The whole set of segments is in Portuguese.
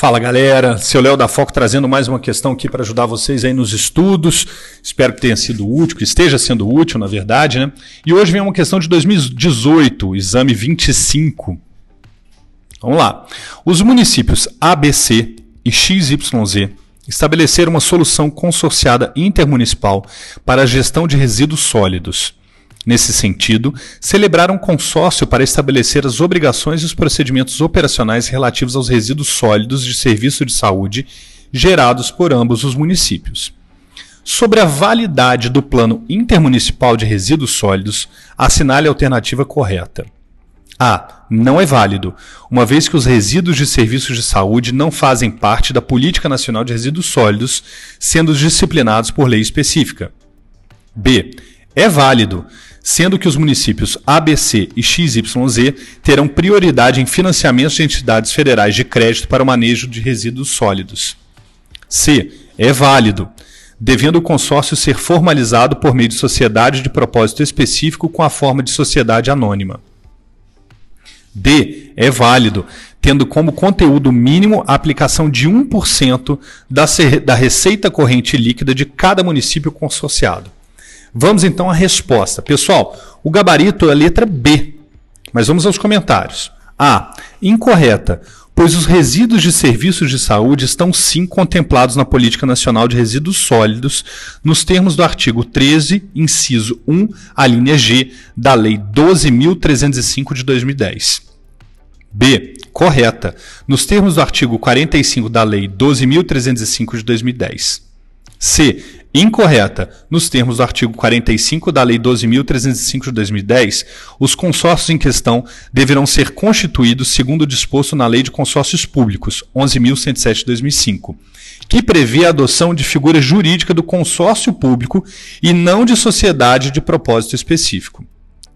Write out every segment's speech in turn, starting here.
Fala galera, seu Léo da Foco trazendo mais uma questão aqui para ajudar vocês aí nos estudos. Espero que tenha sido útil, que esteja sendo útil, na verdade, né? E hoje vem uma questão de 2018, exame 25. Vamos lá. Os municípios ABC e XYZ estabeleceram uma solução consorciada intermunicipal para a gestão de resíduos sólidos. Nesse sentido, celebraram um consórcio para estabelecer as obrigações e os procedimentos operacionais relativos aos resíduos sólidos de serviço de saúde gerados por ambos os municípios. Sobre a validade do Plano Intermunicipal de Resíduos Sólidos, assinale a alternativa correta. A. Não é válido, uma vez que os resíduos de serviços de saúde não fazem parte da Política Nacional de Resíduos Sólidos, sendo disciplinados por lei específica. B. É válido, sendo que os municípios ABC e XYZ terão prioridade em financiamentos de entidades federais de crédito para o manejo de resíduos sólidos. C. É válido, devendo o consórcio ser formalizado por meio de sociedade de propósito específico com a forma de sociedade anônima. D. É válido, tendo como conteúdo mínimo a aplicação de 1% da, da receita corrente líquida de cada município consorciado. Vamos então à resposta. Pessoal, o gabarito é a letra B, mas vamos aos comentários. A. Incorreta, pois os resíduos de serviços de saúde estão sim contemplados na Política Nacional de Resíduos Sólidos, nos termos do artigo 13, inciso 1, a linha G, da Lei 12.305 de 2010. B. Correta, nos termos do artigo 45 da Lei 12.305 de 2010. C. Incorreta. Nos termos do artigo 45 da Lei 12.305 de 2010, os consórcios em questão deverão ser constituídos segundo o disposto na Lei de Consórcios Públicos 11.107 de 2005, que prevê a adoção de figura jurídica do consórcio público e não de sociedade de propósito específico.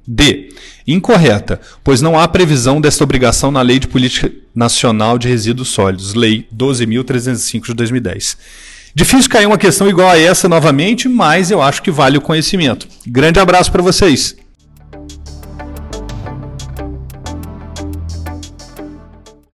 D. Incorreta, pois não há previsão desta obrigação na Lei de Política Nacional de Resíduos Sólidos, Lei 12.305 de 2010. Difícil cair uma questão igual a essa novamente, mas eu acho que vale o conhecimento. Grande abraço para vocês.